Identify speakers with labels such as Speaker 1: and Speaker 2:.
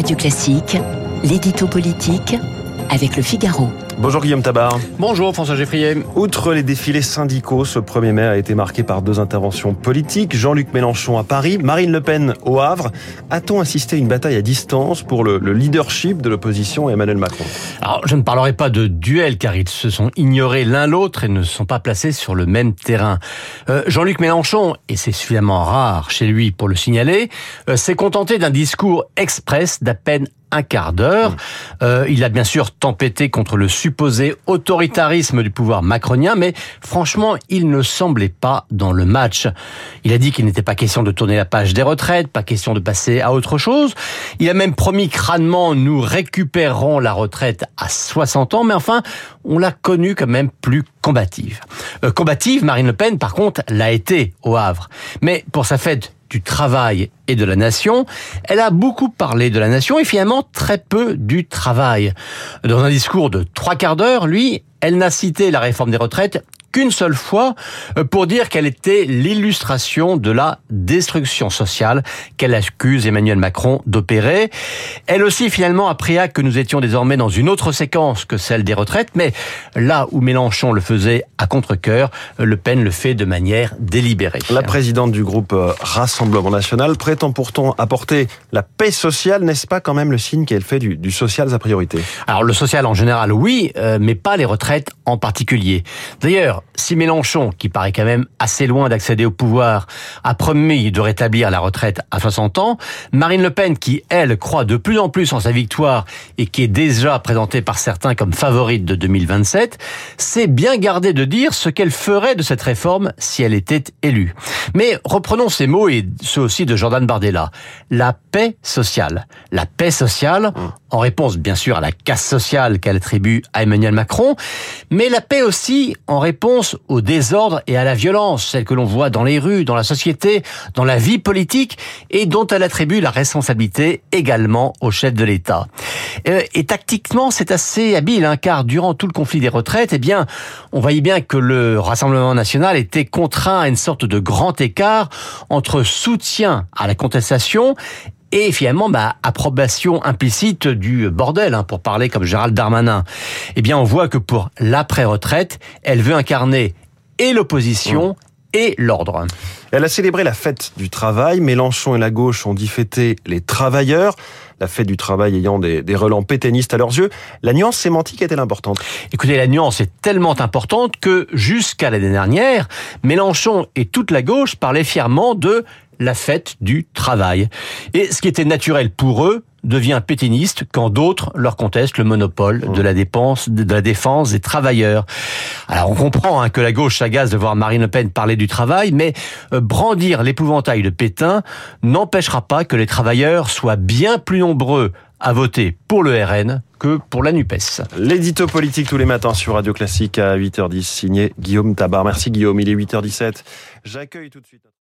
Speaker 1: Radio Classique, l'édito politique avec le Figaro.
Speaker 2: Bonjour Guillaume Tabar.
Speaker 3: Bonjour François Geffrier.
Speaker 2: Outre les défilés syndicaux, ce 1er mai a été marqué par deux interventions politiques. Jean-Luc Mélenchon à Paris, Marine Le Pen au Havre. A-t-on assisté à une bataille à distance pour le, le leadership de l'opposition à Emmanuel Macron?
Speaker 3: Alors, je ne parlerai pas de duel car ils se sont ignorés l'un l'autre et ne sont pas placés sur le même terrain. Euh, Jean-Luc Mélenchon, et c'est suffisamment rare chez lui pour le signaler, euh, s'est contenté d'un discours express d'à peine un quart d'heure. Euh, il a bien sûr tempêté contre le supposé autoritarisme du pouvoir macronien, mais franchement, il ne semblait pas dans le match. Il a dit qu'il n'était pas question de tourner la page des retraites, pas question de passer à autre chose. Il a même promis crânement, nous récupérerons la retraite à 60 ans, mais enfin, on l'a connu quand même plus combative. Euh, combative, Marine Le Pen, par contre, l'a été au Havre. Mais pour sa fête du travail et de la nation, elle a beaucoup parlé de la nation et finalement très peu du travail. Dans un discours de trois quarts d'heure, lui, elle n'a cité la réforme des retraites qu'une seule fois euh, pour dire qu'elle était l'illustration de la destruction sociale qu'elle accuse Emmanuel Macron d'opérer. Elle aussi finalement a pris acte que nous étions désormais dans une autre séquence que celle des retraites, mais là où Mélenchon le faisait à contre-cœur, Le Pen le fait de manière délibérée.
Speaker 2: La présidente du groupe euh, Rassemblement National prétend pourtant apporter la paix sociale, n'est-ce pas quand même le signe qu'elle fait du, du social sa priorité?
Speaker 3: Alors le social en général oui, euh, mais pas les retraites en particulier. D'ailleurs, si Mélenchon, qui paraît quand même assez loin d'accéder au pouvoir, a promis de rétablir la retraite à 60 ans, Marine Le Pen, qui elle croit de plus en plus en sa victoire et qui est déjà présentée par certains comme favorite de 2027, s'est bien gardée de dire ce qu'elle ferait de cette réforme si elle était élue. Mais reprenons ces mots et ceux aussi de Jordan Bardella. La paix sociale. La paix sociale, en réponse bien sûr à la casse sociale qu'elle attribue à Emmanuel Macron, mais la paix aussi en réponse au désordre et à la violence, celle que l'on voit dans les rues, dans la société, dans la vie politique, et dont elle attribue la responsabilité également au chef de l'État. Euh, et tactiquement, c'est assez habile, hein, car durant tout le conflit des retraites, eh bien, on voyait bien que le Rassemblement national était contraint à une sorte de grand écart entre soutien à la contestation et finalement bah, approbation implicite du bordel, hein, pour parler comme Gérald Darmanin. Eh bien, on voit que pour l'après-retraite, elle veut incarner et l'opposition et l'ordre.
Speaker 2: Elle a célébré la fête du travail. Mélenchon et la gauche ont dit fêter les travailleurs. La fête du travail ayant des, des relents pétainistes à leurs yeux. La nuance sémantique est-elle importante?
Speaker 3: Écoutez, la nuance est tellement importante que jusqu'à l'année dernière, Mélenchon et toute la gauche parlaient fièrement de la fête du travail. Et ce qui était naturel pour eux devient pétiniste quand d'autres leur contestent le monopole de la dépense, de la défense des travailleurs. Alors on comprend hein, que la gauche s'agace de voir Marine Le Pen parler du travail, mais euh, brandir l'épouvantail de Pétain n'empêchera pas que les travailleurs soient bien plus nombreux à voter pour le RN que pour la NUPES.
Speaker 2: L'édito politique tous les matins sur Radio Classique à 8h10, signé Guillaume Tabar. Merci Guillaume, il est 8h17. J'accueille tout de suite...